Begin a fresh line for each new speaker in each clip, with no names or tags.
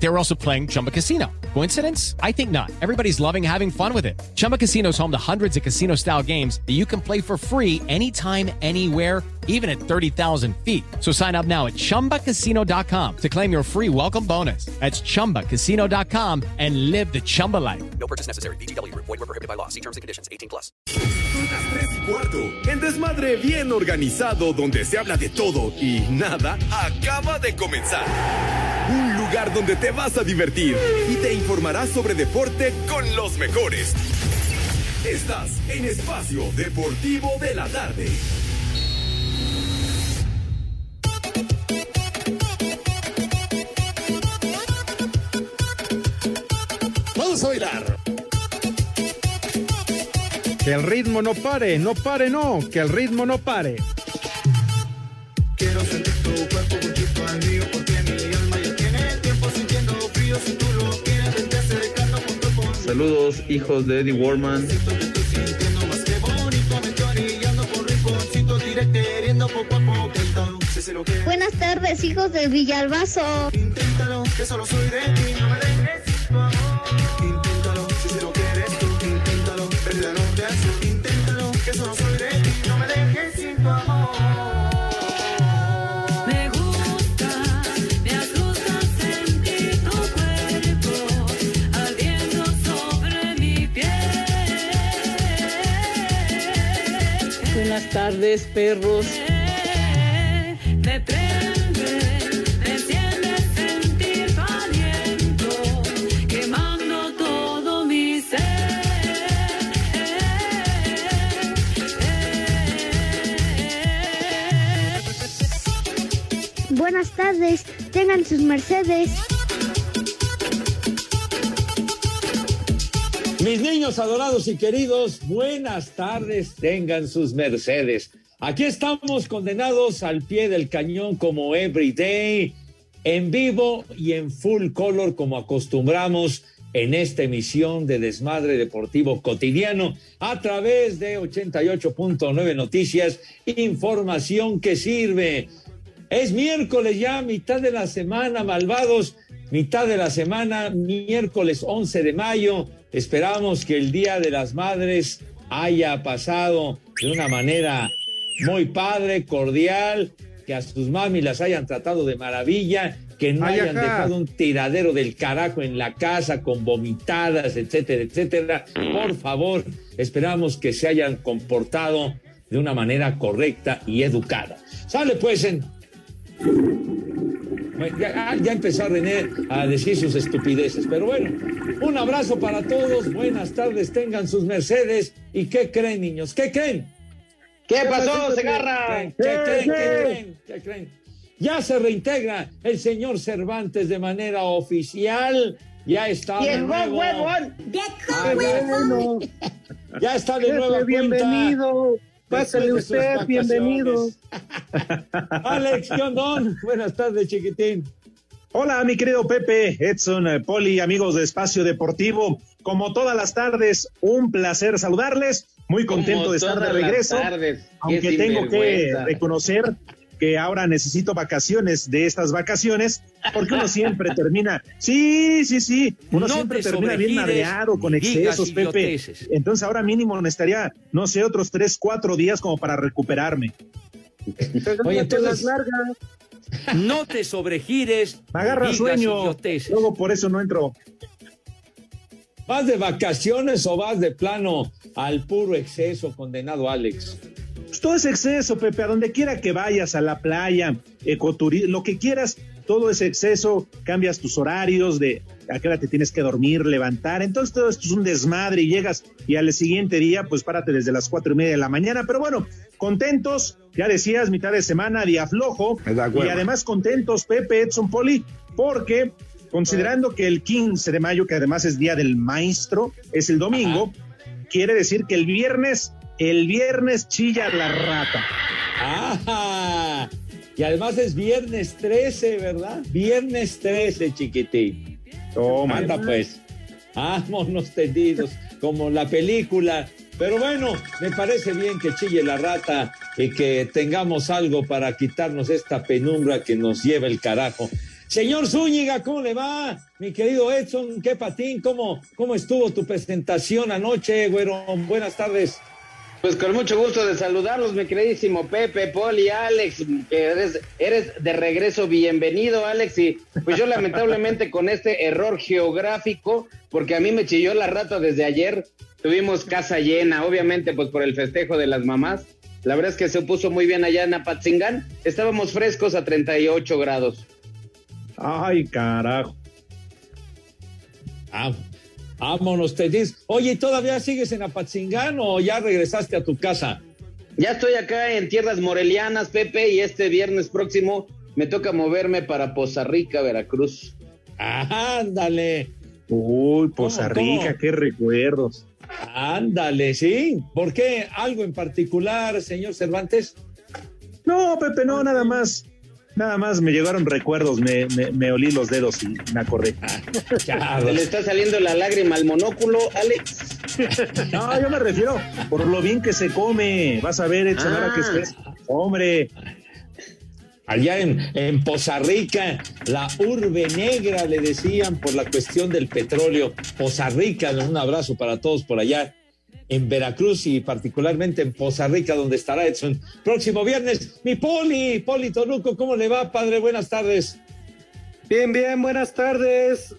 They were also playing Chumba Casino. Coincidence? I think not. Everybody's loving having fun with it. Chumba Casino is home to hundreds of casino style games that you can play for free anytime, anywhere, even at 30,000 feet. So sign up now at chumbacasino.com to claim your free welcome bonus. That's chumbacasino.com and live the Chumba life.
No purchase necessary. BGW. Void were prohibited by law. See terms and conditions. 18 plus.
Son las 3 y cuarto. El desmadre bien organizado donde se habla de todo y nada acaba de comenzar. Lugar donde te vas a divertir y te informarás sobre deporte con los mejores. Estás en Espacio Deportivo de la Tarde.
Vamos a bailar.
Que el ritmo no pare, no pare, no, que el ritmo no pare.
Quiero sentir inténtalo si se lo quieres
Buenas tardes, hijos de Villalbazo.
inténtalo que solo soy de ti no me dejes sin tu amor. Inténtalo si se lo quieres tú inténtalo verdad no te hace inténtalo que solo soy de ti no me dejes sin tu amor
Buenas tardes, perros.
Me prende, me enciende sentir tu aliento, quemando todo mi ser.
Buenas tardes, tengan sus mercedes.
Mis niños adorados y queridos, buenas tardes, tengan sus mercedes. Aquí estamos condenados al pie del cañón como every day, en vivo y en full color como acostumbramos en esta emisión de Desmadre Deportivo Cotidiano a través de 88.9 Noticias, información que sirve. Es miércoles ya, mitad de la semana, malvados, mitad de la semana, miércoles 11 de mayo. Esperamos que el Día de las Madres haya pasado de una manera muy padre, cordial, que a sus mami las hayan tratado de maravilla, que no
Ay,
hayan dejado un tiradero del carajo en la casa con vomitadas, etcétera, etcétera. Por favor, esperamos que se hayan comportado de una manera correcta y educada. Sale pues en Ya, ah, ya empezó René a decir sus estupideces, pero bueno, un abrazo para todos, buenas tardes, tengan sus mercedes. ¿Y qué creen, niños? ¿Qué creen?
¿Qué pasó, Segarra?
¿Qué creen? ¿Qué creen? ¿Qué creen? Ya se reintegra el señor Cervantes de manera oficial. Ya está de nuevo. Ya, ya está de nuevo.
Bienvenido. Pásale usted, bienvenido.
Alex, ¿qué onda? Buenas tardes, chiquitín.
Hola, mi querido Pepe, Edson, eh, Poli, amigos de Espacio Deportivo. Como todas las tardes, un placer saludarles. Muy contento
Como
de estar de regreso.
tardes.
Aunque tengo que reconocer que ahora necesito vacaciones de estas vacaciones, porque uno siempre termina, sí, sí, sí, uno
No
siempre
te
termina bien madreado con excesos, Pepe. Entonces ahora mínimo necesitaría, no sé, otros tres, cuatro días como para recuperarme.
Oye, entonces,
No te sobregires.
Me agarra sueño,
idioteces.
luego por eso no entro.
¿Vas de vacaciones o vas de plano al puro exceso, condenado Alex?
Pues todo es exceso, Pepe, a donde quiera que vayas, a la playa, ecoturismo, lo que quieras, todo es exceso, cambias tus horarios de a qué hora te tienes que dormir, levantar, entonces todo esto es un desmadre y llegas y al siguiente día, pues párate desde las cuatro y media de la mañana, pero bueno, contentos, ya decías, mitad de semana, día flojo, y además contentos, Pepe, Edson Poli, porque considerando que el 15 de mayo, que además es Día del Maestro, es el domingo, quiere decir que el viernes, el viernes chilla la rata.
¡Ah! Y además es viernes 13, ¿verdad? Viernes 13, chiquitín.
Toma.
Anda pues. Vámonos tendidos, como la película Pero bueno, me parece bien que chille la rata y que tengamos algo para quitarnos esta penumbra que nos lleva el carajo. Señor Zúñiga, ¿cómo le va? Mi querido Edson, qué patín, ¿cómo, cómo estuvo tu presentación anoche, güero? Buenas tardes.
Pues con mucho gusto de saludarlos, mi queridísimo Pepe, Poli, Alex, que eres, eres de regreso, bienvenido, Alex. Y pues yo lamentablemente con este error geográfico, porque a mí me chilló la rata desde ayer, tuvimos casa llena, obviamente pues por el festejo de las mamás. La verdad es que se puso muy bien allá en Apatzingán. Estábamos frescos a 38 grados.
Ay, carajo.
Ah, vámonos, te dices. Oye, ¿todavía sigues en Apatzingán o ya regresaste a tu casa?
Ya estoy acá en tierras morelianas, Pepe, y este viernes próximo me toca moverme para Poza Rica, Veracruz.
Ándale.
Uy, Poza
¿Cómo,
Rica,
cómo?
qué recuerdos.
Ándale, sí. ¿Por qué? ¿Algo en particular, señor Cervantes?
No, Pepe, no, nada más. Nada más me llegaron recuerdos, me, me, me olí los dedos y me acordé.
¿Se le está saliendo la lágrima al monóculo, Alex?
No, yo me refiero por lo bien que se come. Vas a ver, Edson, ahora que estés. Hombre,
Allá en, en Poza Rica, la urbe negra, le decían, por la cuestión del petróleo. Poza Rica, un abrazo para todos por allá en Veracruz y particularmente en Poza Rica, donde estará Edson. Próximo viernes, mi Poli, Poli Toluco, ¿cómo le va, padre? Buenas tardes.
Bien, bien, buenas tardes,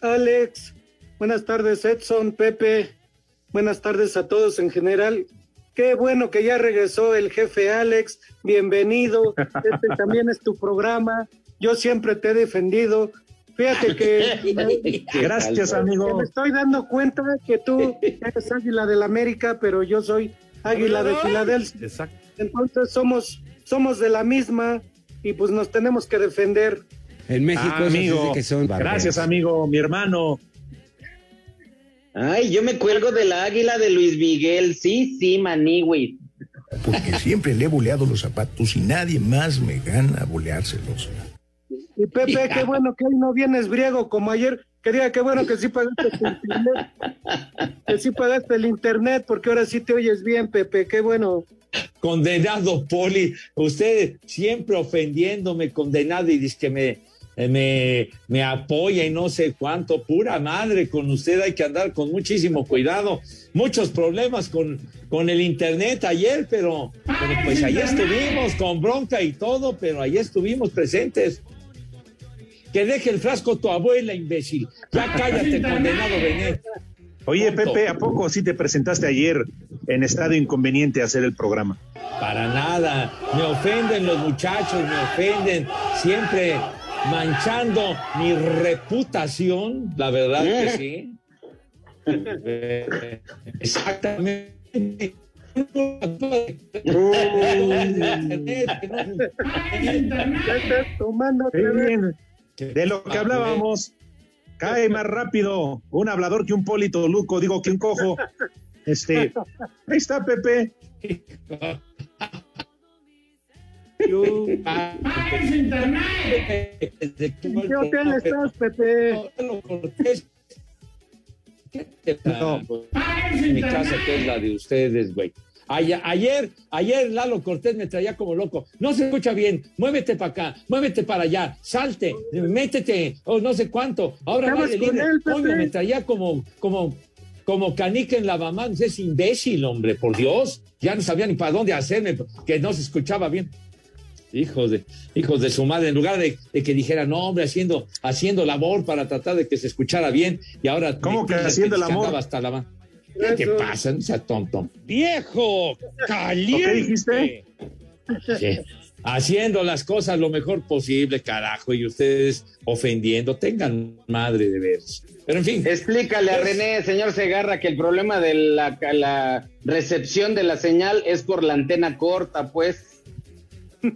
Alex. Buenas tardes, Edson, Pepe. Buenas tardes a todos en general. Qué bueno que ya regresó el jefe Alex. Bienvenido. Este también es tu programa. Yo siempre te he defendido. Fíjate que.
Gracias, amigo.
que me estoy dando cuenta que tú eres águila del América, pero yo soy águila de Filadelfia.
Exacto.
Entonces somos, somos de la misma y pues nos tenemos que defender.
En México
Ah, amigo.
que son.
Gracias, amigo, mi hermano.
Ay, yo me cuelgo de la águila de Luis Miguel. Sí, sí, maniwis.
Porque siempre le he boleado los zapatos y nadie más me gana a boleárselos.
Y Pepe, qué bueno que hoy no vienes briego como ayer. Quería, qué bueno que sí pagaste tu internet. Que sí pagaste el internet, porque ahora sí te oyes bien, Pepe. Qué bueno.
Condenado Poli, usted siempre ofendiéndome, condenado, y dice que me, eh, me, me apoya y no sé cuánto, pura madre, con usted hay que andar con muchísimo cuidado. Muchos problemas con, con el internet ayer, pero, pero pues ahí estuvimos con bronca y todo, pero ahí estuvimos presentes. Que deje el frasco tu abuela, imbécil. Ya cállate, condenado Benet.
Oye. Pepe, ¿a poco sí te presentaste ayer en estado inconveniente a hacer el programa?
Para nada. Me ofenden los muchachos, me ofenden. Siempre manchando mi reputación, la verdad que sí. Exactamente.
Estás tomando
De lo que hablábamos, cae más rápido un hablador que un polito luco, digo que un cojo. Este, ahí está Pepe.
¿En qué hotel estás, Pepe?
No, mi casa que es la de ustedes, güey. Ay- Ayer, ayer Lalo Cortés me traía como loco. No se escucha bien. Muévete para acá, muévete para allá, salte, métete, o no sé cuánto. Ahora
¿Estabas
vale
con
libre.
él, Pepe?
Coño, me traía como, como, como canica en lavamanos. Es imbécil, hombre, por Dios. Ya no sabía ni para dónde hacerme, que no se escuchaba bien. Hijos de, hijos de su madre, en lugar de, de que dijera, no, hombre, haciendo, haciendo labor para tratar de que se escuchara bien, y ahora.
¿Cómo que haciendo el amor?
hasta la ma- ¿Qué te pasa? No sea tonto. ¡Viejo! ¡Caliente!
¿Qué dijiste?
Sí. Haciendo las cosas lo mejor posible, carajo, y ustedes ofendiendo. Tengan madre de veras. Pero en fin.
Explícale a René, señor Segarra, que el problema de la, la recepción de la señal es por la antena corta, pues.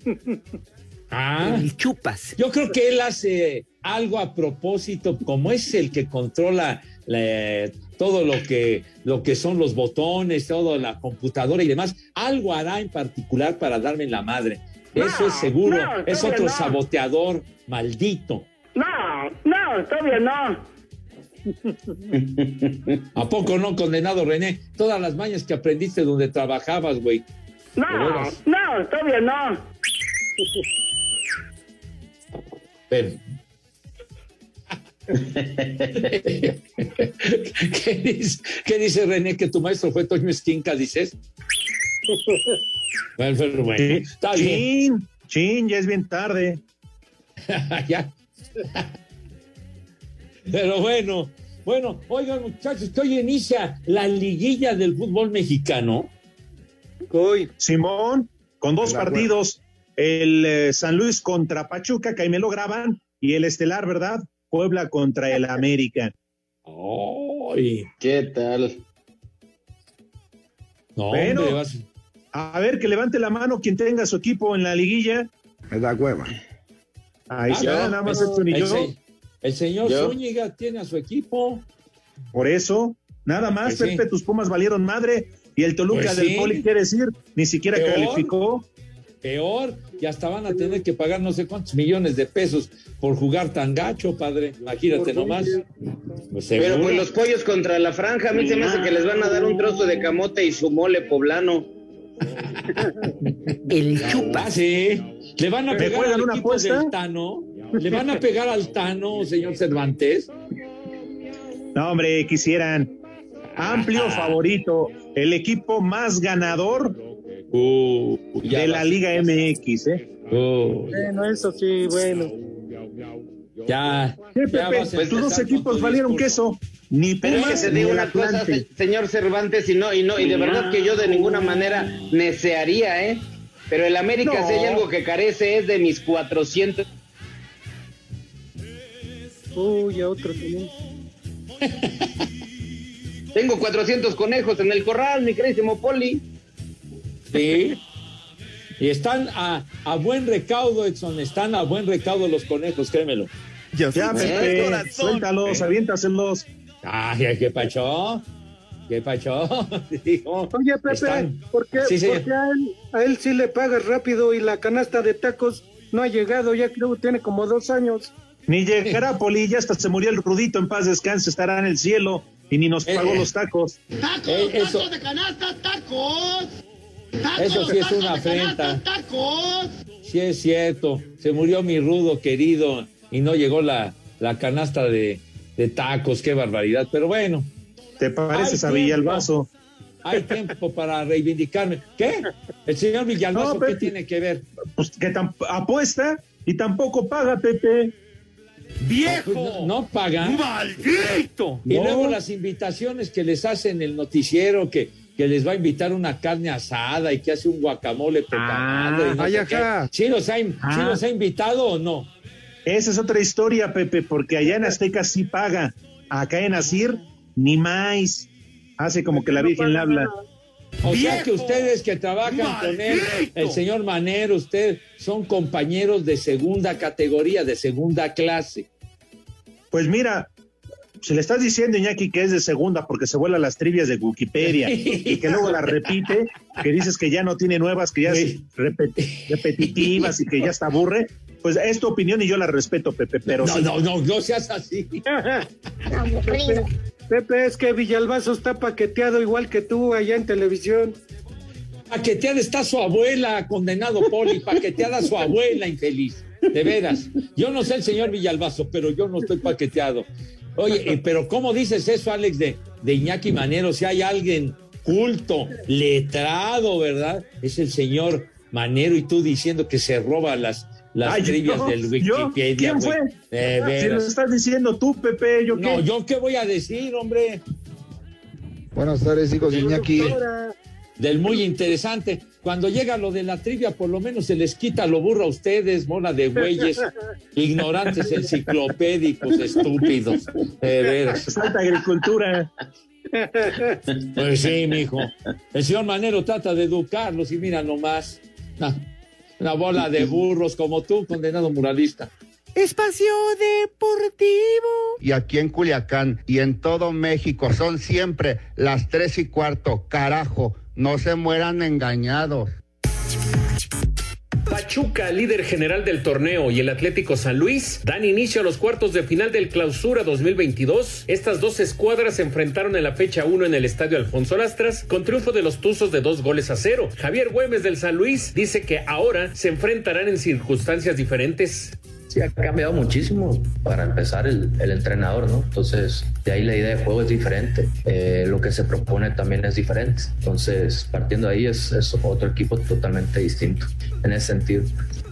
Ah,
chupas.
yo creo que él hace algo a propósito, como es el que controla la- todo lo que, lo que son los botones, toda la computadora y demás. Algo hará en particular para darme en la madre. Eso es seguro.
no,
es otro
no.
saboteador maldito.
No, no, todavía no.
¿A poco no, condenado René? Todas las mañas que aprendiste donde trabajabas, güey.
No, no, todavía no.
¿Qué, dice, qué dice René? ¿Que tu maestro fue Toño Esquinca, dices? Bueno, pero bueno, está bien.
Chin, chin, ya es bien tarde.
Ya. Pero bueno, bueno, oigan muchachos, que hoy inicia la liguilla del fútbol mexicano.
Hoy. Simón, con dos partidos, el eh, San Luis contra Pachuca, que ahí me lo graban, y el estelar, ¿verdad? Puebla contra el América.
¡Ay!
¿Qué tal?
No,
Bueno,
hombre, vas-
a ver, que levante la mano quien tenga su equipo en la liguilla.
Me da hueva.
Ahí
Ah,
está,
no,
nada más y
el
yo.
se- El señor
Yo.
Zúñiga tiene a su equipo.
Por eso, nada más,
Pues sí.
Pepe, tus Pumas valieron madre. Y el Toluca
Pues
del
sí.
Poli, quiere decir, ni siquiera
Peor.
calificó.
Peor, y hasta van a tener que pagar no sé cuántos millones de pesos por jugar tan gacho, padre. Imagínate nomás. Pues
Pero pues los pollos contra la franja, a mí se me hace que les van a dar un trozo de camote y su mole poblano.
El chupa. sí. Le van a
¿Me
pegar al
una
equipo
apuesta?
del Tano. Le van a pegar al Tano, señor Cervantes.
No, hombre, quisieran. Amplio favorito, el equipo más ganador
Uh, ya
de la. Liga MX, ¿eh?
Uh,
Bueno, eso sí, bueno.
ya.
Sí,
ya a
tus dos equipos valieron queso. Ni
Pero es que digo
el
una cosa, se- señor Cervantes, y no, y no, y de verdad que yo de ninguna manera necearía, ¿eh? Pero el América,
No.
si hay algo que carece, es de mis 400.
Uy, a otro también.
Tengo 400 conejos en el corral, mi queridísimo Poli.
Sí. Y están a, a buen recaudo, Edson. Están a buen recaudo los conejos, créemelo.
Ya, Pepe, suéltalos, aviéntaselos.
Ay, ay, qué pacho. ¿Qué pacho?
Oye, Pepe,
están-
¿por qué,
Sí, señor.
por qué a, él, a él sí le pagas rápido y la canasta de tacos no ha llegado? Ya creo que tiene como dos años.
Ni llegará Poli, ya hasta se murió el Rudito, en paz descanse, estará en el cielo y ni nos pagó
Eh,
los tacos.
¡Tacos,
Eh, eso-
tacos de canasta, tacos! ¡Tacos,
Eso sí es una afrenta.
¡Tacos!
Sí, es cierto. Se murió mi rudo querido y no llegó la, la canasta de, de tacos. Qué barbaridad. Pero bueno,
¿Te pareces a Villalbazo?
hay tiempo para reivindicarme. ¿Qué? ¿El señor Villalbazo
No,
qué tiene que ver?
Pues que apuesta y tampoco paga, Pepe.
¡Viejo! No, no paga.
¡Maldito!
Y
No.
luego las invitaciones que les hacen el noticiero, que, que les va a invitar una carne asada y que hace un guacamole poca
Ah,
no
ay,
qué. ¿Sí los, ha, in-
Ah.
sí los ha invitado o no?
Esa es otra historia, Pepe, porque allá en Azteca sí paga. Acá en Asir, ni más. Hace como que la Virgen le habla.
O sea que ustedes que trabajan con él, el señor Manero, usted, son compañeros de segunda categoría, de segunda clase.
Pues mira, se le estás diciendo, Iñaki, que es de segunda porque se vuela las trivias de Wikipedia y que luego las repite, que dices que ya no tiene nuevas, que ya es repet- repetitivas y que ya está aburre. Pues es tu opinión y yo la respeto, Pepe, pero
No,
sí.
no, no, no seas así.
Pepe, Pepe, es que Villalbazo está paqueteado igual que tú allá en televisión.
Paqueteada está su abuela, condenado Poli, paqueteada su abuela, infeliz. De veras. Yo no sé el señor Villalbazo, pero yo no estoy paqueteado. Oye, eh, pero ¿cómo dices eso, Alex, de, de Iñaki Manero? Si hay alguien culto, letrado, ¿verdad? Es el señor Manero y tú diciendo que se roba las, las
Ay,
trivias
yo-
del
yo,
Wikipedia.
¿Quién fue? Si lo estás diciendo tú, Pepe, yo qué.
No, ¿yo qué voy a decir, hombre?
Buenas tardes, hijos de Iñaki.
Del muy interesante. Cuando llega lo de la trivia, por lo menos se les quita lo burro a ustedes, mona de güeyes, ignorantes enciclopédicos, estúpidos. De veras.
Falta agricultura.
Pues sí, mijo. El señor Manero trata de educarlos y mira nomás. Una, una bola de burros como tú, condenado muralista.
Espacio Deportivo.
Y aquí en Culiacán y en todo México son siempre las tres y cuarto. Carajo, no se mueran engañados.
Pachuca, líder general del torneo, y el Atlético San Luis dan inicio a los cuartos de final del Clausura 2022. Estas dos escuadras se enfrentaron en la fecha 1 en el Estadio Alfonso Lastras con triunfo de los Tuzos de dos goles a cero. Javier Güemes del San Luis dice que ahora se enfrentarán en circunstancias diferentes.
Sí, ha cambiado muchísimo para empezar el, el entrenador, ¿no? Entonces, de ahí la idea de juego es diferente, eh, lo que se propone también es diferente. Entonces, partiendo de ahí es, es otro equipo totalmente distinto en ese sentido.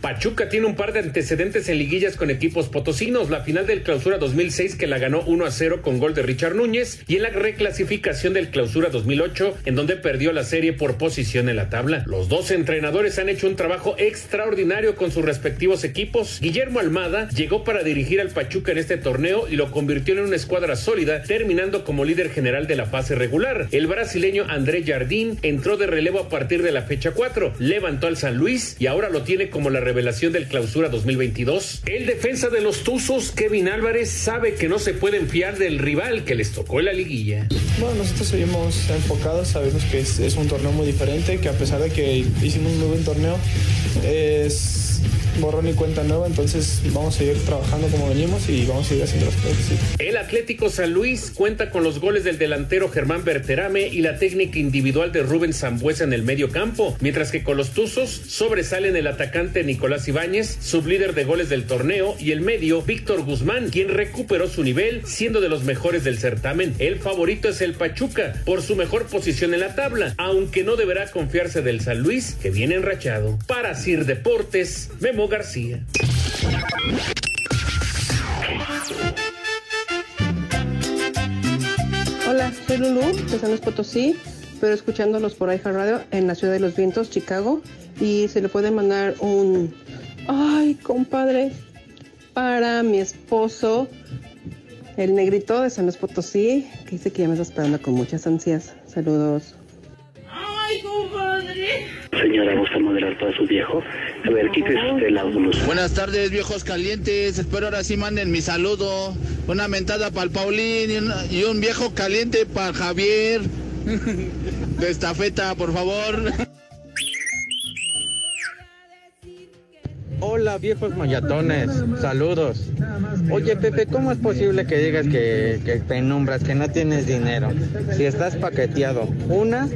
Pachuca tiene un par de antecedentes en liguillas con equipos potosinos. La final del Clausura 2006 que la ganó 1 a 0 con gol de Richard Núñez y en la reclasificación del Clausura 2008 en donde perdió la serie por posición en la tabla. Los dos entrenadores han hecho un trabajo extraordinario con sus respectivos equipos. Guillermo Almada llegó para dirigir al Pachuca en este torneo y lo convirtió en una escuadra sólida, terminando como líder general de la fase regular. El brasileño André Jardín entró de relevo a partir de la fecha 4, levantó al San Luis y ahora lo tiene como la revelación del clausura 2022. El defensa de los Tuzos, Kevin Álvarez, sabe que no se pueden fiar del rival que les tocó en la liguilla.
Bueno, nosotros seguimos enfocados, sabemos que es, es un torneo muy diferente, que a pesar de que hicimos un muy buen torneo, es borrón y cuenta nueva, entonces vamos a seguir trabajando como venimos y vamos a seguir haciendo las cosas. sí.
El Atlético San Luis cuenta con los goles del delantero Germán Berterame y la técnica individual de Rubén Zambuesa en el medio campo, mientras que con los Tuzos sobresalen el atacante Nicolás Ibáñez, sublíder de goles del torneo, y el medio Víctor Guzmán, quien recuperó su nivel siendo de los mejores del certamen. El favorito es el Pachuca por su mejor posición en la tabla, aunque no deberá confiarse del San Luis que viene enrachado. Para Sir Deportes, Memo García.
Hola, soy Lulu de San Potosí, pero escuchándolos por iHeart Radio en la Ciudad de los Vientos, Chicago. Y se le puede mandar un. Ay, compadre, para mi esposo, el negrito de San Luis Potosí, que dice que ya me está esperando con muchas ansias. Saludos.
Ay, compadre.
Señora, ¿gusta moderar para su viejo? A ver, quítese usted la blusa.
Buenas tardes, viejos calientes. Espero ahora sí manden mi saludo. Una mentada para el Paulín y, una- y un viejo caliente para Javier. De estafeta, por favor.
Hola viejos mayatones, saludos. Oye Pepe, ¿cómo es posible que digas que, que te nombras, que no tienes dinero? Si estás paqueteado, una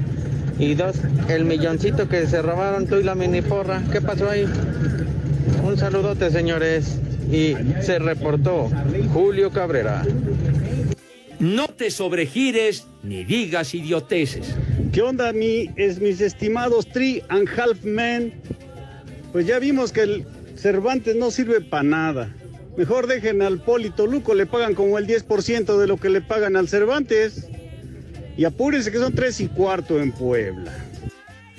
y dos, el milloncito que se robaron tú y la mini porra, ¿qué pasó ahí? Un saludote señores y se reportó Julio Cabrera.
No te sobregires ni digas idioteces.
¿Qué onda, mi, es, mis estimados Three and Half Men? Pues ya vimos que el Cervantes no sirve para nada. Mejor dejen al Polito Luco, le pagan como el 10% de lo que le pagan al Cervantes. Y apúrense que son tres y cuarto en Puebla.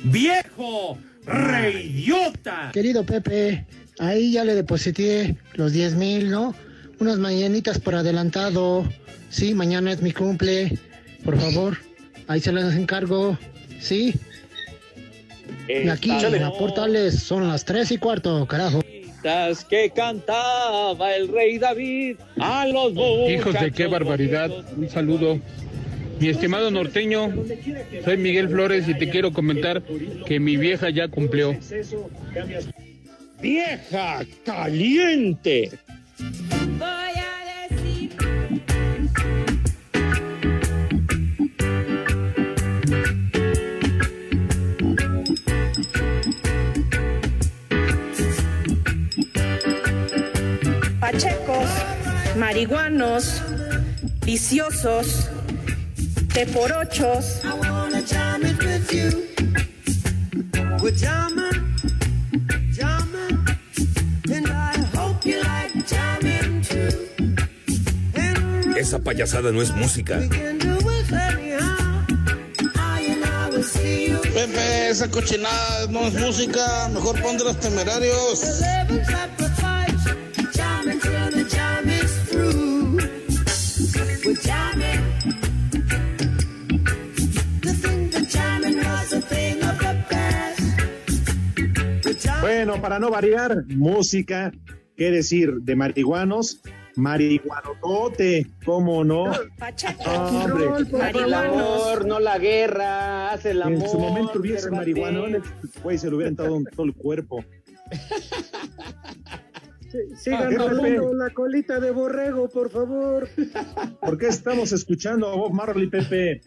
¡Viejo! ¡Reidiota!
Querido Pepe, ahí ya le deposité los 10 mil, ¿no? Unas mañanitas por adelantado. Sí, mañana es mi cumple. Por favor, ahí se las encargo. Sí. Y aquí en la Portales son las 3 y cuarto, carajo.
que cantaba el rey David a los
Hijos de qué barbaridad. Un saludo. Mi estimado norteño, soy Miguel Flores y te quiero comentar que mi vieja ya cumplió.
¡Vieja caliente!
Marihuanos, viciosos, teporochos.
Esa payasada no es música.
Pepe, esa cochinada no es música. Mejor pon de los temerarios.
Bueno, para no variar, música, ¿qué decir? De marihuanos, marihuanotote, ¿cómo no? Hombre,
El amor, no la guerra, hace el amor.
en su momento hubiese el güey se lo hubiera entrado en todo el cuerpo.
Sigan
Ah,
hablando la colita de borrego, por favor.
¿Por qué estamos escuchando a Bob Marley, Pepe?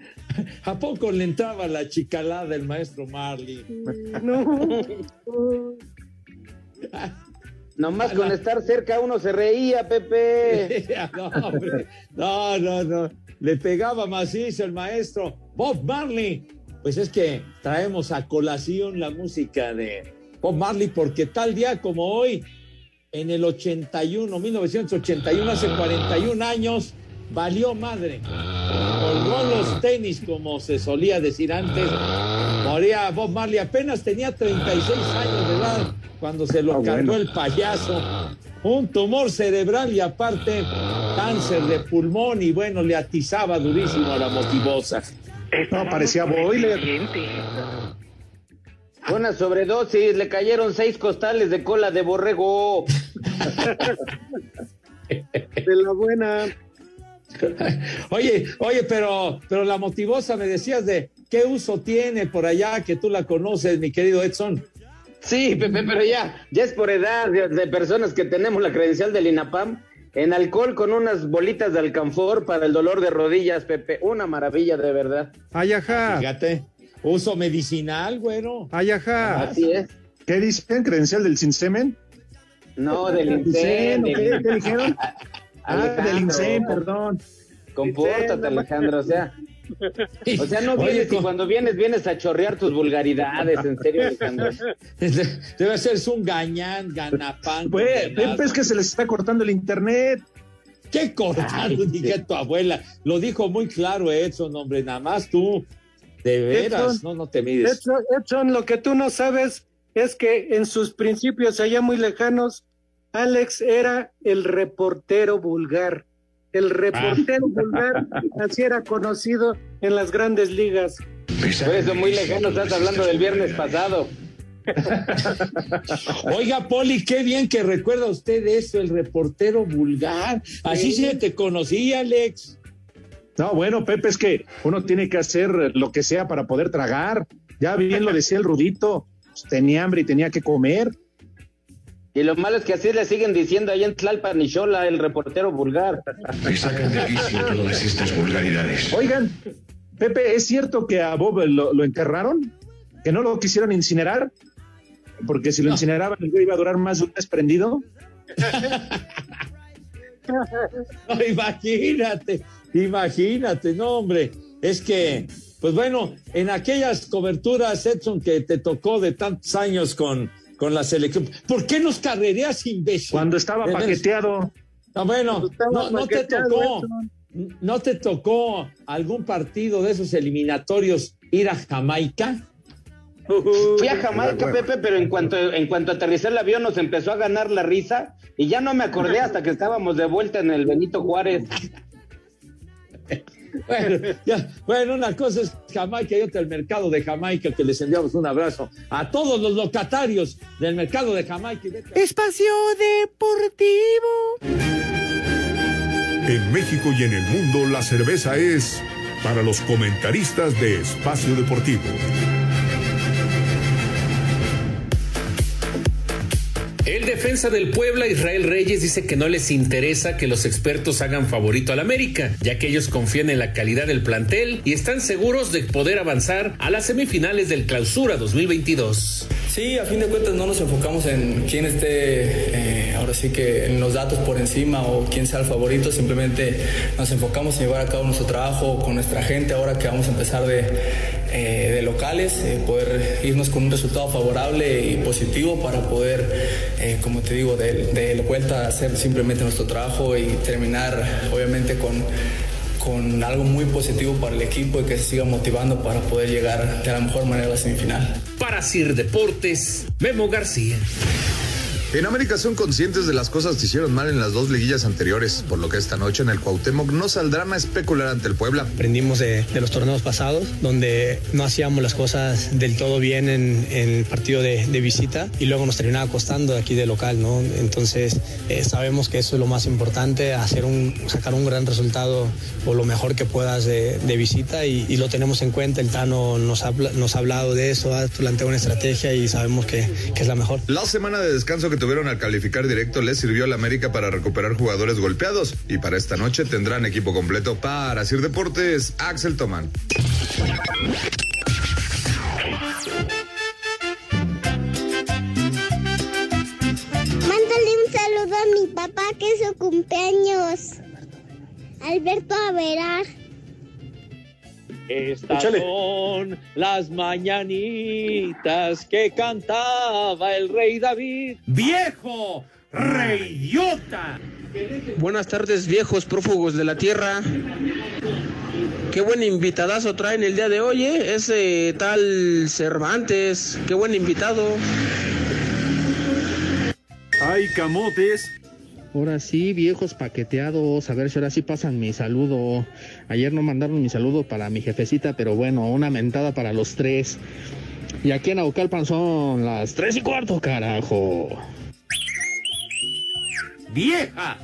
¿A poco le entraba la chicalada del maestro Marley?
No.
Nomás con estar cerca uno se reía, Pepe.
no, hombre. no, no, no. Le pegaba macizo el maestro Bob Marley. Pues es que traemos a colación la música de Bob Marley porque tal día como hoy, en el 81, 1981, hace 41 años, valió madre. Colgó los tenis, como se solía decir antes. Moría Bob Marley, apenas tenía 36 años de edad cuando se lo cargó el payaso. Un tumor cerebral y aparte cáncer de pulmón y bueno, le atizaba durísimo a la motivosa.
No, parecía boiler.
Una sobredosis, le cayeron seis costales de cola de borrego.
De la buena.
Oye, oye, pero, pero la motivosa me decías de qué uso tiene por allá que tú la conoces, mi querido Edson.
Sí, Pepe, pero ya, ya es por edad de, de personas que tenemos la credencial del INAPAM. En alcohol con unas bolitas de alcanfor para el dolor de rodillas, Pepe. Una maravilla, de verdad.
Ayaja.
Fíjate, uso medicinal, güero.
Ayaja.
Así es.
¿Qué dicen? ¿Credencial del Sinsemen?
No, del
Incen,
INSEN.
¿o qué? ¿Qué dijeron? Ah, del
Alejandro.
INSEN, perdón.
Compórtate, Alejandro, o sea. O sea, no
Oye,
vienes y
con-
cuando vienes, vienes a chorrear tus vulgaridades, en serio, Alejandro.
Debe ser un gañán, ganapán.
Pues, es que se les está cortando el internet.
¿Qué cortado? Dije tu abuela. Lo dijo muy claro Edson, hombre, nada más tú. De veras,
Edson,
no, no te mides.
Edson, Edson, lo que tú no sabes es que en sus principios allá muy lejanos, Alex era el reportero vulgar. El reportero vulgar, así era conocido en las grandes ligas.
Por eso muy lejano estás hablando del viernes pasado.
Oiga, Poli, qué bien que recuerda usted eso, el reportero vulgar. Así se te conocía, Alex.
No, bueno, Pepe, es que uno tiene que hacer lo que sea para poder tragar. Ya bien lo decía el Rudito, pues, tenía hambre y tenía que comer.
Y lo malo es que así le siguen diciendo allá en Tlalpan y Xola, el reportero vulgar.
Me sacan de quicio todas estas vulgaridades.
Oigan, Pepe, ¿es cierto que a Bob lo, lo enterraron? ¿Que no lo quisieron incinerar? Porque si lo incineraban, el güey iba a durar más de un mes prendido.
No, imagínate, imagínate, no, hombre. Es que, pues bueno, en aquellas coberturas, Edson, que te tocó de tantos años con, con la selección, ¿por qué nos carrereas, imbécil?
Cuando estaba paqueteado.
No, bueno, no, no te tocó, no te tocó algún partido de esos eliminatorios ir a Jamaica.
Fui a Jamaica, Pepe, pero en cuanto, en cuanto aterrizé el avión nos empezó a ganar la risa y ya no me acordé hasta que estábamos de vuelta en el Benito Juárez.
Bueno, ya, bueno, una cosa es Jamaica y otra el mercado de Jamaica, que les enviamos un abrazo a todos los locatarios del mercado de Jamaica. y
Espacio Deportivo.
En México y en el mundo la cerveza es para los comentaristas de Espacio Deportivo.
El defensa del Puebla, Israel Reyes, dice que no les interesa que los expertos hagan favorito al América, ya que ellos confían en la calidad del plantel y están seguros de poder avanzar a las semifinales del Clausura 2022.
Sí, a fin de cuentas no nos enfocamos en quién esté, eh, ahora sí que en los datos por encima o quién sea el favorito, simplemente nos enfocamos en llevar a cabo nuestro trabajo con nuestra gente ahora que vamos a empezar de, eh, locales, eh, poder irnos con un resultado favorable y positivo para poder, eh, como te digo, de, de vuelta a hacer simplemente nuestro trabajo y terminar obviamente con con algo muy positivo para el equipo y que se siga motivando para poder llegar de la mejor manera a la semifinal.
Para Sir Deportes, Memo García.
En América son conscientes de las cosas que hicieron mal en las dos liguillas anteriores, por lo que esta noche en el Cuauhtémoc no saldrán a especular ante el Puebla.
Aprendimos de, de los torneos pasados, donde no hacíamos las cosas del todo bien en, en el partido de, de, visita y luego nos terminaba costando aquí de local, ¿no? Entonces eh, sabemos que eso es lo más importante, hacer un, sacar un gran resultado o lo mejor que puedas de, de visita y, y, lo tenemos en cuenta. El Tano nos ha, nos ha hablado de eso, ha planteado una estrategia y sabemos que, que es la mejor.
La semana de descanso que tuvieron al calificar directo les sirvió a la América para recuperar jugadores golpeados y para esta noche tendrán equipo completo para Sir Deportes Axel Tomán.
Mándale un saludo a mi papá que es su cumpleaños. Alberto Averar.
Estas Échale. son las mañanitas que cantaba el rey David.
¡Viejo! ¡Reyota!
Buenas tardes, viejos prófugos de la tierra. Qué buen invitadazo traen el día de hoy, ¿eh? Ese tal Cervantes. Qué buen invitado.
¡Ay, camotes!
Ahora sí, viejos paqueteados, a ver si ahora sí pasan mi saludo. Ayer no mandaron mi saludo para mi jefecita, pero bueno, una mentada para los tres. Y aquí en Aucalpan son las tres y cuarto, carajo.
¡Vieja!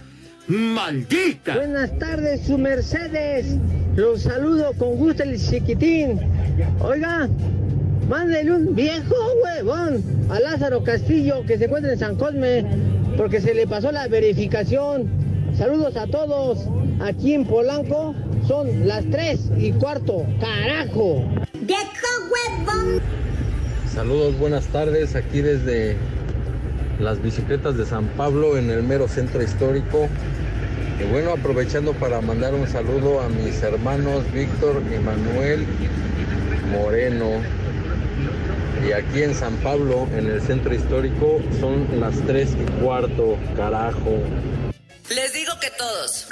¡Maldita!
Buenas tardes, su Mercedes. Los saludo con gusto el chiquitín. Oiga, mándele un viejo huevón a Lázaro Castillo que se encuentra en San Cosme porque se le pasó la verificación. Saludos a todos. Aquí en Polanco son las 3 y cuarto. ¡Carajo!
Saludos, buenas tardes. Aquí desde las bicicletas de San Pablo en el mero centro histórico. Y bueno, aprovechando para mandar un saludo a mis hermanos Víctor y Manuel Moreno. Y aquí en San Pablo, en el centro histórico, son las 3 y cuarto, carajo.
Les digo que todos.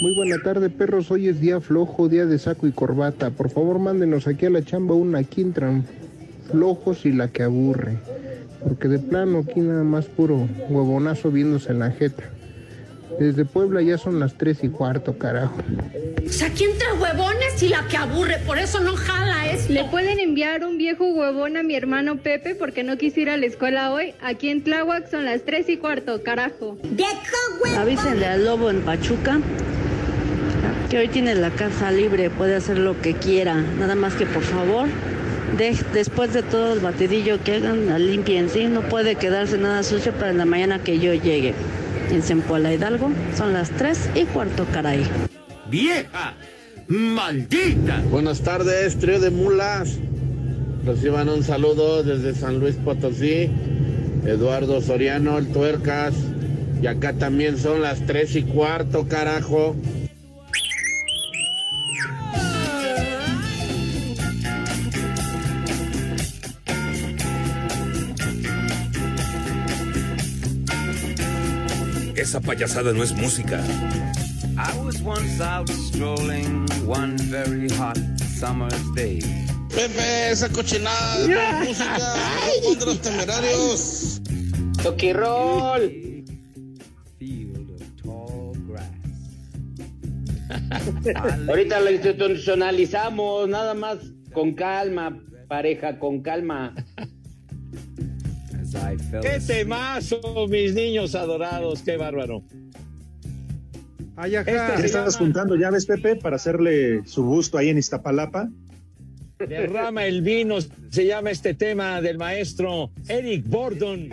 Muy buena tarde, perros. Hoy es día flojo, día de saco y corbata. Por favor, mándenos aquí a la chamba una Quintran flojos y la que aburre. Porque de plano aquí nada más puro huevonazo viéndose en la jeta. Desde Puebla ya son las tres y cuarto, carajo.
O sea, aquí entre huevones y la que aburre, por eso no jala esto.
¿Le pueden enviar un viejo huevón a mi hermano Pepe porque no quise ir a la escuela hoy? Aquí en Tláhuac son las tres y cuarto, carajo.
¡Viejo huevón!
Avísenle al lobo en Pachuca que hoy tiene la casa libre, puede hacer lo que quiera. Nada más que por favor de, después de todo el batidillo que hagan, la limpien, ¿sí? No puede quedarse nada sucio para la mañana que yo llegue. En Sempuala Hidalgo son las 3 y cuarto, caray.
¡Vieja! ¡Maldita!
Buenas tardes, trío de mulas. Reciban un saludo desde San Luis Potosí. Eduardo Soriano, el Tuercas. Y acá también son las 3 y cuarto, carajo.
Esa payasada no es música.
I was once out strolling one very hot summer's day.
Pepe, esa cochinada yeah. música, no de los temerarios.
Toki roll. Ahorita lo institucionalizamos, nada más con calma, pareja, con calma.
¡Qué temazo, mis niños adorados! ¡Qué bárbaro!
Ay, ajá. Este estabas juntando llaves, Pepe, para hacerle su gusto ahí en Iztapalapa.
Derrama el vino, se llama este tema del maestro Eric Bordon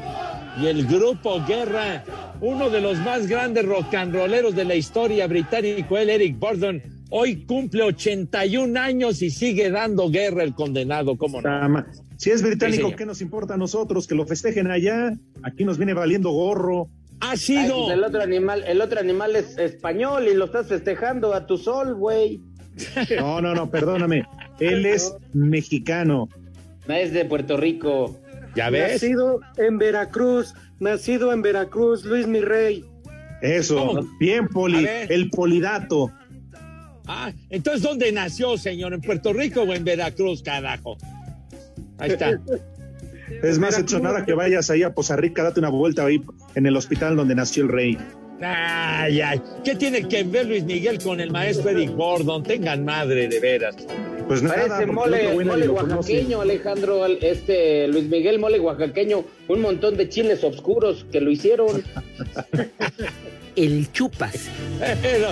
y el grupo Guerra, uno de los más grandes rock and rolleros de la historia británico, el Eric Bordon. Hoy cumple 81 años y sigue dando guerra el condenado, ¿cómo no?
Si es británico, sí, ¿qué nos importa a nosotros? Que lo festejen allá. Aquí nos viene valiendo gorro.
Ha sido.
Ay, pues el otro animal, el otro animal es español y lo estás festejando a tu sol, güey.
No, no, no, perdóname. Él es mexicano.
Es de Puerto Rico.
¿Ya ves?
Nacido en Veracruz, nacido en Veracruz, Luis mi rey.
Eso, ¿Cómo? bien, Poli, el polidato.
Ah, entonces, ¿dónde nació, señor? ¿En Puerto Rico o en Veracruz, carajo? Ahí está.
Es más, Edson, ahora que vayas ahí a Poza Rica, date una vuelta ahí en el hospital donde nació el rey.
Ay, ay. ¿Qué tiene que ver Luis Miguel con el maestro Eric Gordon? Tengan madre, de veras.
Pues nada,
Parece mole, mole oaxaqueño, Alejandro, al- este Luis Miguel mole oaxaqueño, un montón de chiles oscuros que lo hicieron.
El chupas.
Pero,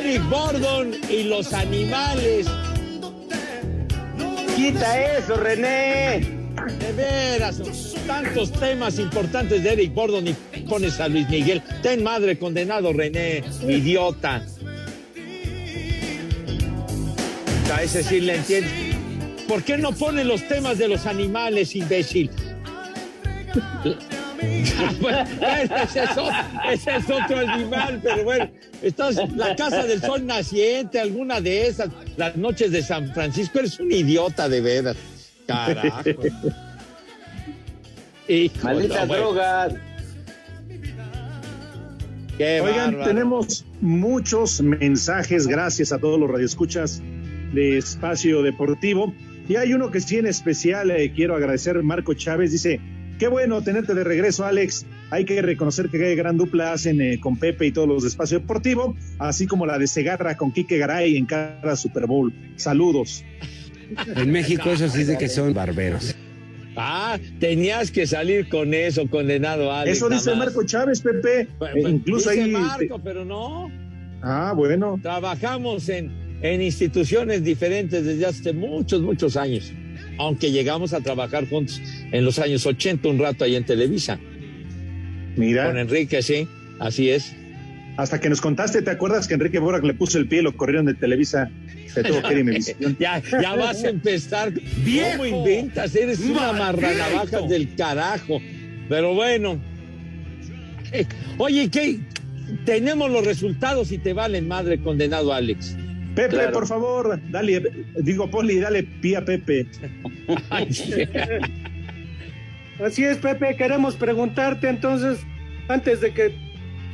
Eric Gordon y los animales.
Quita eso, René.
De veras, tantos temas importantes de Eric Gordon y pones a Luis Miguel. Ten madre condenado, René, idiota. A ese sí le entiendes. ¿Por qué no ponen los temas de los animales, imbécil? Ah, bueno, ese, es otro, ese es otro animal, pero bueno, estás la casa del sol naciente, alguna de esas, las noches de San Francisco, eres un idiota de veras. Carajo. Bueno.
drogas.
Qué
Oigan,
bárbaro.
tenemos muchos mensajes, gracias a todos los radioescuchas de Espacio Deportivo. Y hay uno que sí en especial eh, quiero agradecer, Marco Chávez, dice, qué bueno tenerte de regreso, Alex. Hay que reconocer que qué gran dupla hacen eh, con Pepe y todos los de Espacio Deportivo, así como la de Segarra con Quique Garay en cada Super Bowl. Saludos.
En México eso sí de que son barberos.
Ah, tenías que salir con eso, condenado Alex.
Eso dice. Marco Chávez, Pepe. Eh,
Pues,
incluso
dice
ahí...
Marco, pero no.
Ah, bueno.
Trabajamos en, en instituciones diferentes desde hace muchos, muchos años. Aunque llegamos a trabajar juntos en los años 80, un rato ahí en Televisa.
Mira.
Con Enrique, sí, así es.
Hasta que nos contaste, ¿te acuerdas que Enrique Borak le puso el pie y lo corrieron de Televisa? Se tuvo que ir Imevisión.
ya, ya vas a empezar.
¡Viejo!
¿Cómo inventas? Eres una marranavajas del carajo. Pero bueno. Eh, Oye, ¿qué? Tenemos los resultados y te valen madre, condenado Alex.
Pepe,
Claro.
por favor, dale, digo, Poli, dale pie a Pepe.
Así es, Pepe, queremos preguntarte entonces, antes de que,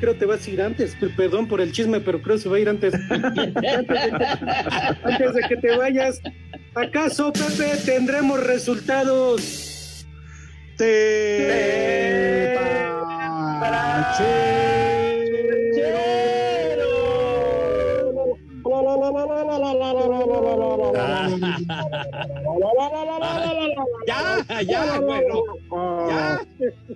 creo te vas a ir antes, per- perdón por el chisme, pero creo que se va a ir antes. antes, de que, antes de que te vayas, ¿acaso, Pepe, tendremos resultados?
Te
ya, ya, bueno. Ya.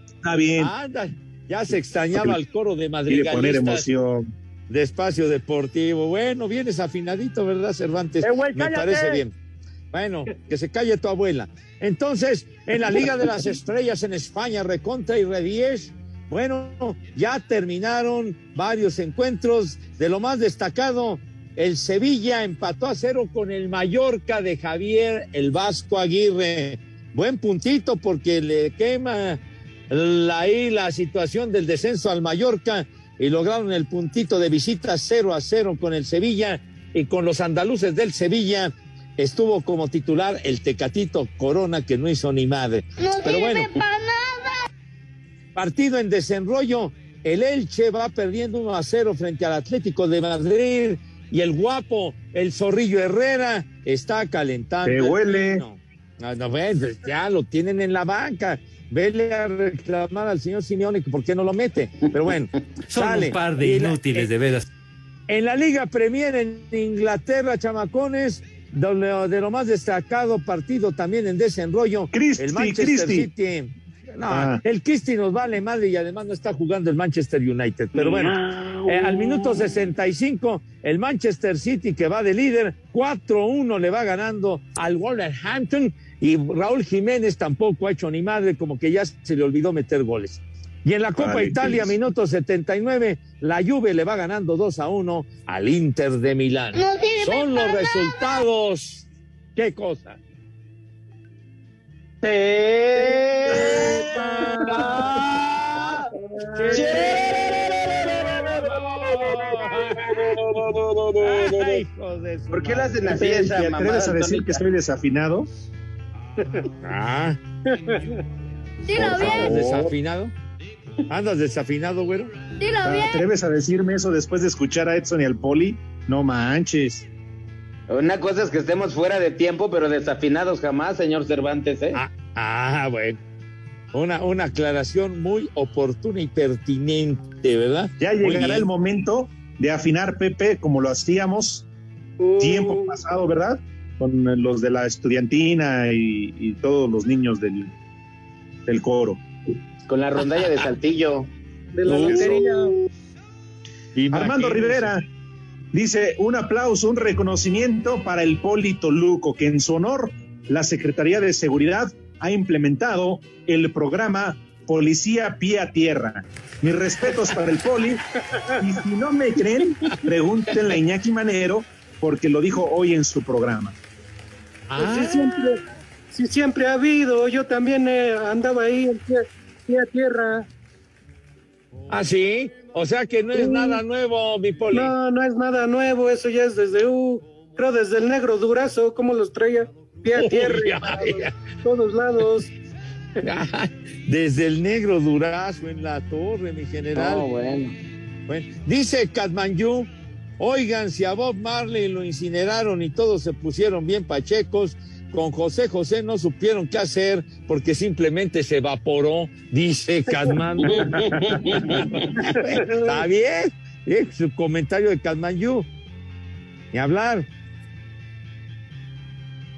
Está bien.
Anda, ya se extrañaba el coro de
Quiere poner emoción.
de espacio deportivo. Bueno, vienes afinadito, ¿verdad, Cervantes?
Eh, güey,
Me parece bien. Bueno, que se calle tu abuela. Entonces, en la Liga de las Estrellas en España, recontra y redies, bueno, ya terminaron varios encuentros. De lo más destacado, el Sevilla empató a cero con el Mallorca de Javier el Vasco Aguirre. Buen puntito porque le quema la, ahí la situación del descenso al Mallorca y lograron el puntito de visita 0 a 0 con el Sevilla y con los andaluces del Sevilla estuvo como titular el Tecatito Corona que no hizo ni madre. Pero bueno, partido en desenrollo, el Elche va perdiendo 1 a 0 frente al Atlético de Madrid y el guapo, el zorrillo Herrera, está calentando.
Te
el
huele.
vino. No, no, ves, ya lo tienen en la banca. Vele a reclamar al señor Simeone que por qué no lo mete. Pero bueno,
Son
sale.
un par de
la-
inútiles, de veras.
en la Liga Premier en Inglaterra, chamacones, de lo, de lo más destacado partido también en desenrollo,
Christie,
el Manchester
Christie.
City. No,
Ah.
el Christie nos vale madre y además no está jugando el Manchester United. Pero bueno, eh, al minuto 65, el Manchester City que va de líder, 4-1 le va ganando al Wolverhampton y Raúl Jiménez tampoco ha hecho ni madre, como que ya se le olvidó meter goles. Y en la Copa
Vale,
Italia, minuto 79, la Juve le va ganando 2 a 1 al Inter de Milán.
No
Son los resultados. ¿Qué cosa? Ay,
¿Por qué
madre.
hacen así esa
¿Te atreves a decir que estoy desafinado?
Ah,
Dilo
¿Andas
bien,
desafinado? ¿Andas desafinado, güero?
dilo
¿Te atreves a decirme eso después de escuchar a Edson y al Poli? No manches.
Una cosa es que estemos fuera de tiempo, pero desafinados jamás, señor Cervantes, ¿eh?
Ah, Ah, bueno. Una, una aclaración muy oportuna y pertinente, ¿verdad?
Ya llegará el momento de afinar Pepe como lo hacíamos tiempo pasado, ¿verdad? Con los de la estudiantina y, y todos los niños del, del coro.
Con la rondalla de Saltillo.
De la
Eso.
lotería.
Armando Rivera dice un aplauso, un reconocimiento para el Poli Toluco, que en su honor la Secretaría de Seguridad ha implementado el programa Policía Pie a Tierra. Mis respetos para el Poli. Y si no me creen, pregúntenle a Iñaki Manero, porque lo dijo hoy en su programa.
Pues sí, siempre, sí, siempre ha habido. Yo también eh, andaba ahí en pie, pie a tierra.
Ah, sí. O sea que no es
Sí.
nada nuevo, mi poli.
No, no es nada nuevo. Eso ya es desde, uh, creo desde el negro durazo, como los traía pie a tierra.
Uy, ay, ay.
todos lados.
Desde el negro durazo en la torre, mi general.
No, bueno.
Bueno, dice Katmanyu, oigan, si a Bob Marley lo incineraron y todos se pusieron bien pachecos, con José José no supieron qué hacer porque simplemente se evaporó, dice Katmandu. Está bien, su comentario de Katmanyu. Ni hablar.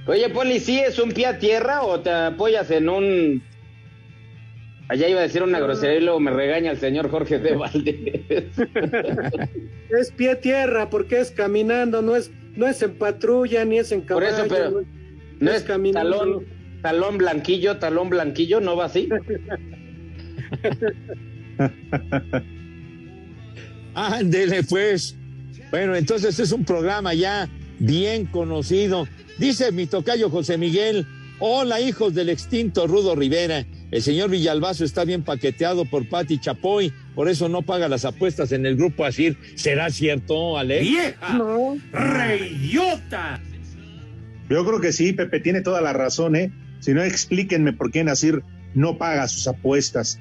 Oye, Poli, ¿sí es un pie a tierra o te apoyas en un... Allá iba a decir una grosería y luego me regaña el señor Jorge de Valdés.
Es pie a tierra porque es caminando, no es, no es en patrulla ni es en
Por
caballo.
eso, pero
no,
no
es
es
caminando.
talón, talón blanquillo, talón blanquillo, ¿no va así?
Ándele, pues. Bueno, entonces es un programa ya bien conocido. Dice mi tocayo José Miguel, hola hijos del extinto Rudo Rivera. El señor Villalbazo está bien paqueteado por Pati Chapoy, por eso no paga las apuestas en el grupo Asir. ¿Será cierto, Alex?
¡Vieja!
No.
¡Reyota!
Yo creo que sí, Pepe tiene toda la razón, ¿eh? Si no, explíquenme por qué Nasir no paga sus apuestas.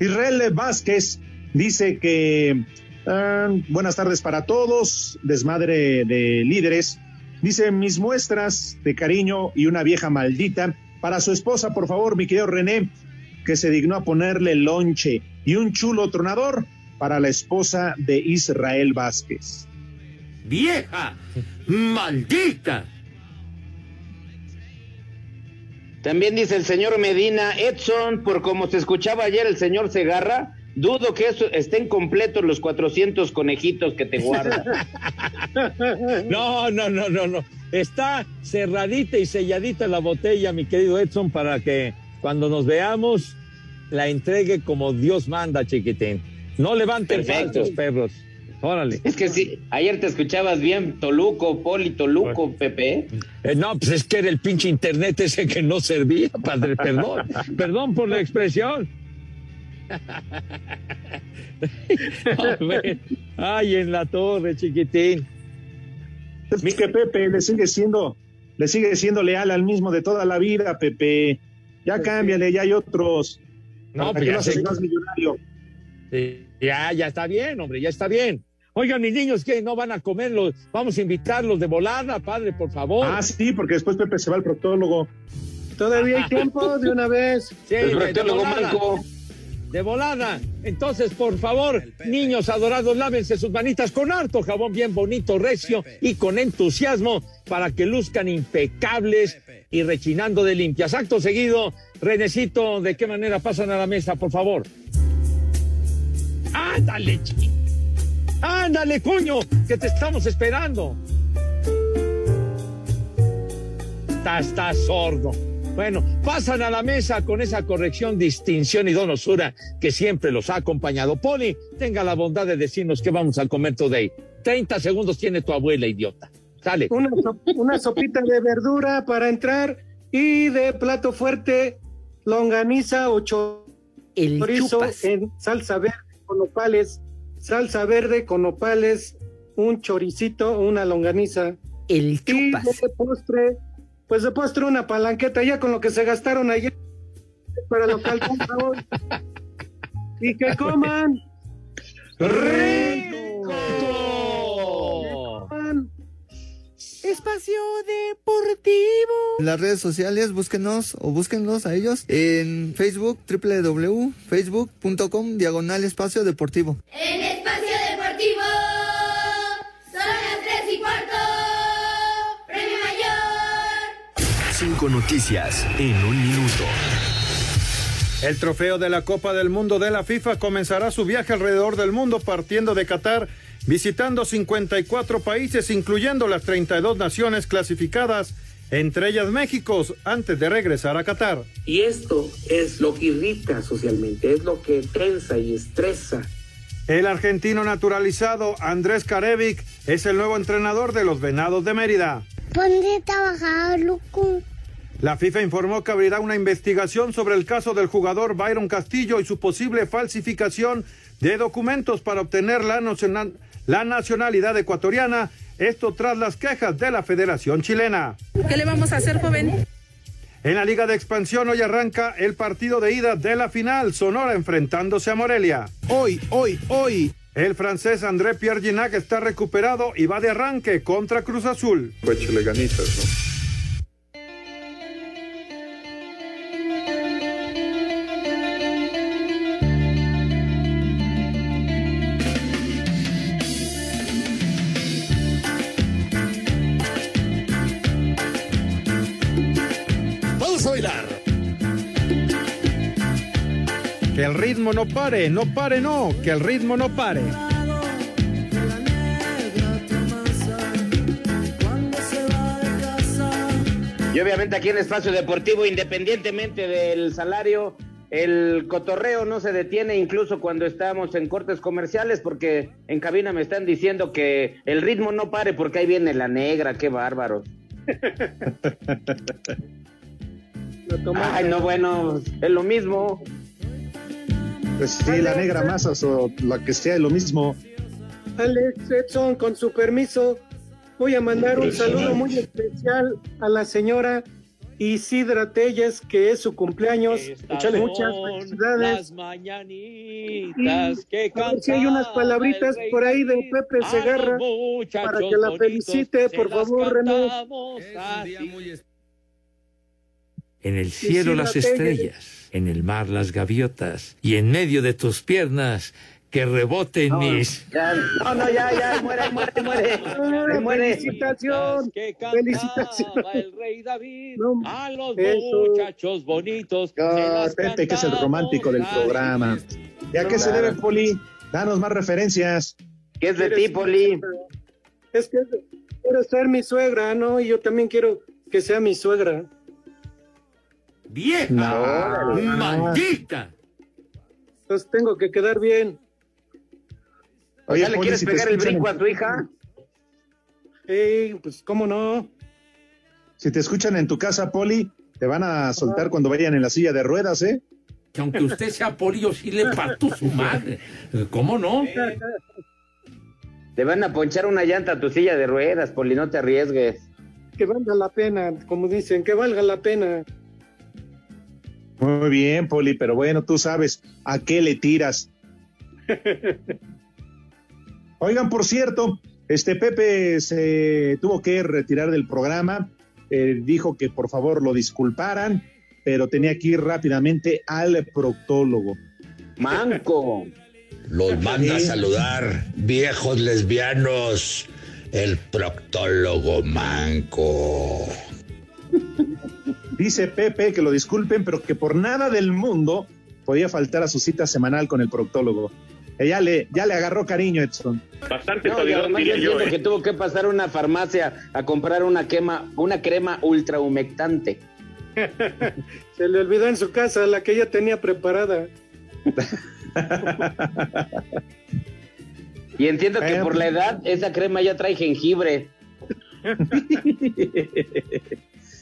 Israel Vázquez dice que ah, buenas tardes para todos, desmadre de líderes. Dice mis muestras de cariño y una vieja maldita para su esposa, por favor, mi querido René, que se dignó a ponerle lonche y un chulo tronador para la esposa de Israel Vázquez.
¡Vieja! ¡Maldita!
También dice el señor Medina, Edson, por como se escuchaba ayer el señor Segarra, dudo que eso estén completos los 400 conejitos que te guarda.
No, no, no, no, no. Está cerradita y selladita la botella, mi querido Edson, para que cuando nos veamos la entregue como Dios manda, chiquitín. No levanten falsos, perros. Órale.
es que sí, ayer te escuchabas bien, Toluco, Poli, Toluco, Pepe.
Eh, no, pues es que era el pinche internet ese que no servía, padre, perdón. perdón por la expresión. Ay, en la torre, chiquitín.
Mi que Pepe le sigue siendo, le sigue siendo leal al mismo de toda la vida, Pepe. Ya cámbiale, ya hay otros.
No,
¿Para
pues ya
millonario?
Sí, ya, ya está bien, hombre, ya está bien. Oigan, mis niños, ¿qué? ¿No van a comerlos? Vamos a invitarlos de volada, padre, por favor.
Ah, sí, porque después Pepe se va al proctólogo.
Todavía hay tiempo de una vez.
Sí,
El proctólogo
volada. De volada. Entonces, por favor, niños adorados, lávense sus manitas con harto jabón bien bonito, recio y con entusiasmo para que luzcan impecables y rechinando de limpias. Acto seguido, Renecito, ¿de qué manera pasan a la mesa, por favor? Ándale, chi. Ándale, coño, que te estamos esperando. Estás, estás sordo. Bueno, pasan a la mesa con esa corrección, distinción y donosura que siempre los ha acompañado. Poli, tenga la bondad de decirnos qué vamos a comer today. 30 segundos tiene tu abuela, idiota. Sale.
Una, so- una sopita de verdura para entrar y de plato fuerte, longaniza o
El
chorizo
chupas.
en salsa verde con nopales, salsa verde con nopales, un choricito, una longaniza.
El
Y
chupas.
de postre, pues de postre una palanqueta ya con lo que se gastaron ayer para lo que alcanza hoy. Y que coman.
¡Rico!
coman.
Espacio Deportivo.
En las redes sociales, búsquenos o búsquenlos a ellos en Facebook, www.facebook.com, diagonal espacio deportivo.
En Espacio
Cinco noticias en un minuto.
El trofeo de la Copa del Mundo de la FIFA comenzará su viaje alrededor del mundo partiendo de Qatar, visitando 54 países, incluyendo las 32 naciones clasificadas, entre ellas México, antes de regresar a Qatar.
Y esto es lo que irrita socialmente, es lo que tensa y estresa.
El argentino naturalizado Andrés Carevic es el nuevo entrenador de los Venados de Mérida.
Ponte a trabajar, loco.
La FIFA informó que abrirá una investigación sobre el caso del jugador Byron Castillo y su posible falsificación de documentos para obtener la, nacional, la nacionalidad ecuatoriana, esto tras las quejas de la Federación Chilena.
¿Qué le vamos a hacer, joven?
En la Liga de Expansión hoy arranca el partido de ida de la final, Sonora enfrentándose a Morelia.
Hoy, hoy, hoy.
El francés André Pierre Ginac está recuperado y va de arranque contra Cruz Azul.
Pues ganitas, ¿no?
El ritmo no pare, no pare, no, que el ritmo no pare.
Y obviamente aquí en Espacio Deportivo, independientemente del salario, el cotorreo no se detiene incluso cuando estamos en cortes comerciales, porque en cabina me están diciendo que el ritmo no pare porque ahí viene la negra, qué bárbaro. Ay, no, bueno, es lo mismo.
Pues sí, la negra masas o la que sea, es lo mismo.
Alex Edson, con su permiso, voy a mandar un saludo muy especial a la señora Isidra Telles, que es su cumpleaños.
Estas
Muchas felicidades.
Las mañanitas que
A ver si hay unas palabritas por ahí de Pepe Segarra para que la felicite, por favor, René.
En el cielo las estrellas, en el mar las gaviotas, y en medio de tus piernas que reboten mis...
Ya, no, no, ya, ya, muere, muere, muere. Muere.
Felicitación,
que
felicitación.
el rey David
No,
a los
eso.
muchachos bonitos.
Pepe, que es el romántico del programa. ¿Y a qué se debe, Poli? Danos más referencias.
¿Qué es de ti, Poli?
Es que quiero ser mi suegra, ¿no? Y yo también quiero que sea mi suegra.
¡Vieja!
No.
¡Maldita!
Entonces tengo que quedar bien.
Oye,
¿Ya le quieres
si
pegar el brinco
en-
a tu hija?
Ey, pues cómo no.
Si te escuchan en tu casa, Poli, te van a soltar cuando vayan en la silla de ruedas, ¿eh?
Que aunque usted sea poli, yo sí le parto su madre. ¿Cómo no?
Te van a ponchar una llanta a tu silla de ruedas, Poli, no te arriesgues.
Que valga la pena, como dicen, que valga la pena.
Muy bien, Poli, pero bueno, tú sabes a qué le tiras. Oigan, por cierto, este Pepe se tuvo que retirar del programa, eh, dijo que por favor lo disculparan, pero tenía que ir rápidamente al proctólogo.
Manco.
Los manda a saludar, viejos lesbianos, el proctólogo manco.
Dice Pepe que lo disculpen, pero que por nada del mundo podía faltar a su cita semanal con el proctólogo. Eh, Ya le, ya le agarró cariño, Edson.
Bastante
No, y además yo entiendo
¿eh?
que tuvo que pasar a una farmacia a comprar una quema, una crema ultra humectante.
Se le olvidó en su casa la que ella tenía preparada.
Y entiendo que
Eh,
por la edad esa crema ya trae jengibre.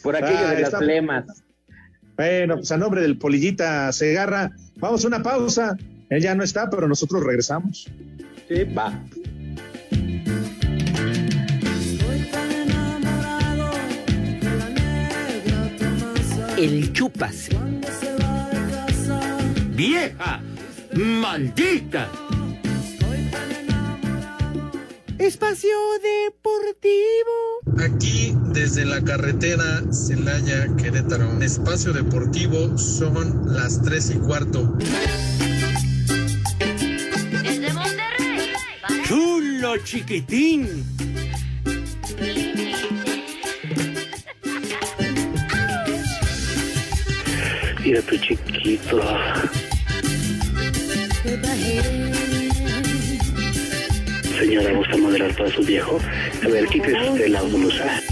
por aquello
Ah,
de las
está-
flemas.
Bueno, pues a nombre del Polillita Segarra, vamos a una pausa. Él ya no está, pero nosotros regresamos.
Sí,
Va.
El chupas. ¡Vieja! ¡Maldita!
Espacio Deportivo.
Aquí desde la carretera Celaya Querétaro, espacio deportivo, son las tres y cuarto.
Chulo chiquitín.
Mira tu chiquito. Señora, ¿gusta moderar para su viejo? A ver, quítese usted la blusa.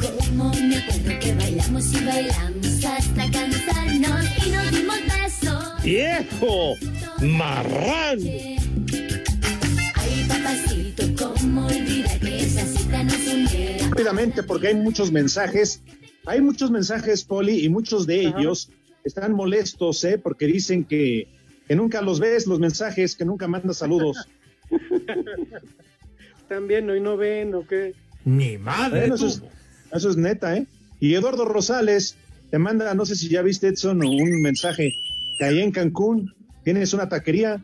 Como me acuerdo que bailamos y bailamos hasta cansarnos y nos dimos besos.
¡Viejo! ¡Marrán!
Ay, papacito, cómo olvidar que esa cita nos uniera.
Rápidamente, porque hay muchos mensajes. Hay muchos mensajes, Poli, y muchos de ellos están molestos, ¿eh? Porque dicen que, que nunca los ves, los mensajes, que nunca mandas saludos.
También hoy no ven o qué.
Mi madre.
Bueno, eso, es, eso es neta, ¿eh? Y Eduardo Rosales te manda, no sé si ya viste, Edson, un mensaje que ahí en Cancún tienes una taquería.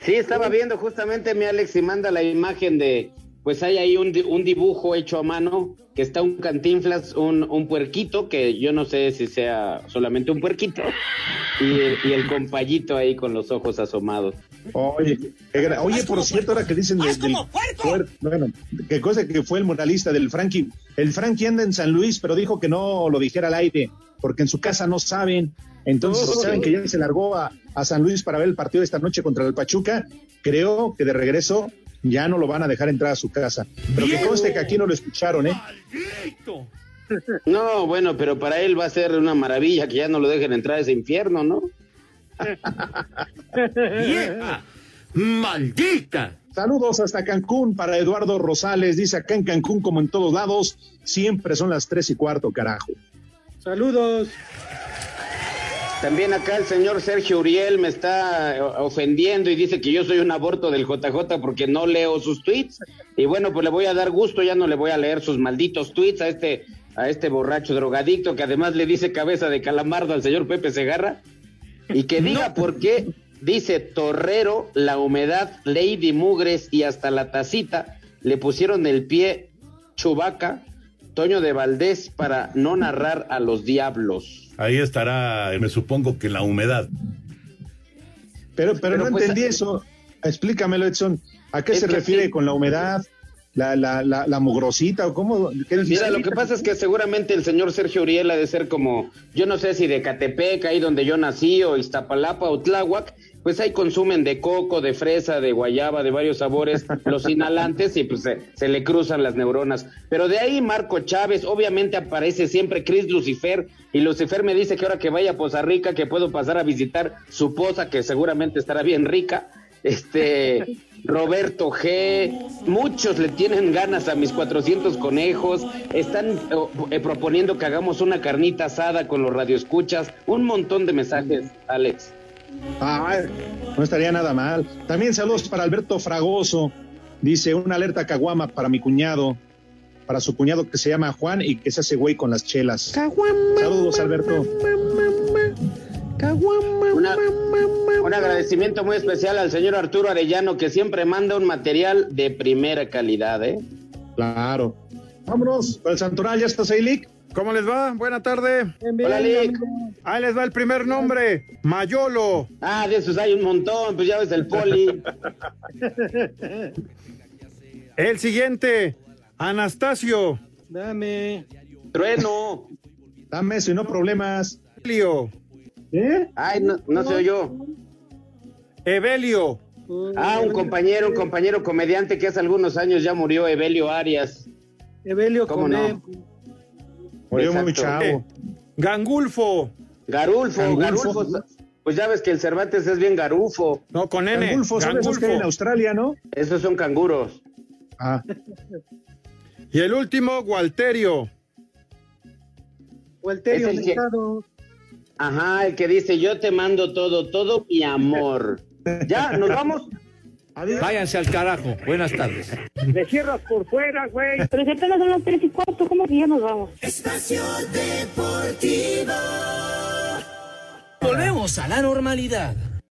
Sí, estaba viendo justamente mi Alex y manda la imagen de, pues hay ahí un, di- un dibujo hecho a mano, que está un cantinflas, un, un puerquito, que yo no sé si sea solamente un puerquito, y el, y el compayito ahí con los ojos asomados.
Oye, qué gra- oye, por cierto, ahora que dicen de- del puer- bueno, qué cosa que fue el moralista del Frankie. El Frankie anda en San Luis, pero dijo que no lo dijera al aire, porque en su casa no saben. Entonces,
Oh.
saben que ya se largó a, a San Luis para ver el partido de esta noche contra el Pachuca. Creo que de regreso ya no lo van a dejar entrar a su casa. Pero que conste que aquí no lo escucharon, ¿eh?
No, bueno, pero para él va a ser una maravilla que ya no lo dejen entrar a ese infierno, ¿no?
¡Vieja! ¡Maldita!
Saludos hasta Cancún para Eduardo Rosales. Dice acá en Cancún, como en todos lados, siempre son las tres y cuarto, carajo.
Saludos.
También acá el señor Sergio Uriel me está eh, ofendiendo y dice que yo soy un aborto del JJ porque no leo sus tweets. Y bueno, pues le voy a dar gusto, ya no le voy a leer sus malditos tweets a este, a este borracho drogadicto que además le dice cabeza de calamardo al señor Pepe Segarra. Y que diga por qué dice Torrero, la humedad, Lady Mugres y hasta la tacita le pusieron el pie Chubaca, Toño de Valdés para no narrar a los diablos.
Ahí estará, me supongo que la humedad.
Pero, pero,
Pero
no
pues,
entendí eso. Explícamelo, Edson. ¿A qué se refiere
sí.
con la humedad? ¿La, la, la, la mugrosita o cómo?
Mira, lo que pasa es que seguramente el señor Sergio Uriel ha de ser como, yo no sé si de Catepec, ahí donde yo nací, o Iztapalapa o Tláhuac, pues ahí consumen de coco, de fresa, de guayaba, de varios sabores, los inhalantes y pues se, se le cruzan las neuronas. Pero de ahí Marco Chávez, obviamente aparece siempre Chris Lucifer, y Lucifer me dice que ahora que vaya a Poza Rica, que puedo pasar a visitar su poza, que seguramente estará bien rica. Este, Roberto G, muchos le tienen ganas a mis 400 conejos, están oh, eh, proponiendo que hagamos una carnita asada con los radioescuchas, un montón de mensajes, Alex.
Ah, no estaría nada mal. También saludos para Alberto Fragoso. Dice, una alerta caguama para mi cuñado, para su cuñado que se llama Juan y que se hace güey con las chelas. Saludos, Alberto.
Una- un agradecimiento muy especial al señor Arturo Arellano que siempre manda un material de primera calidad, ¿eh?
Claro. Vámonos, para el Santoral, ¿ya estás ahí, Lick?
¿Cómo les va? Buena tarde.
Hola, Lick.
Ahí les va el primer nombre, Mayolo.
Ah, de esos hay un montón, pues ya ves el poli.
El siguiente, Anastasio.
Dame.
Trueno.
Dame y no problemas.
Evelio.
¿Eh?
Ay, no, no se oyó.
Evelio.
Ah, un compañero, un compañero comediante que hace algunos años ya murió, Evelio Arias.
Evelio
¿Cómo no?
Murió muy chavo.
Gangulfo.
Garulfo,
Gangulfo.
Garulfo. Pues ya ves que el Cervantes es bien garufo.
No, con N.
Gangulfo, son esos que hay en Australia, ¿no?
Esos son canguros.
Ah,
Y el último, Walterio.
Walterio
Es el que-. Ajá, el que dice, yo te mando todo, todo mi amor. Ya, nos vamos.
Váyanse al carajo. Buenas tardes.
Me cierras por fuera, güey.
Pero si apenas son las tres y cuarto, ¿cómo que ya nos vamos?
Espacio Deportivo. Volvemos a la normalidad.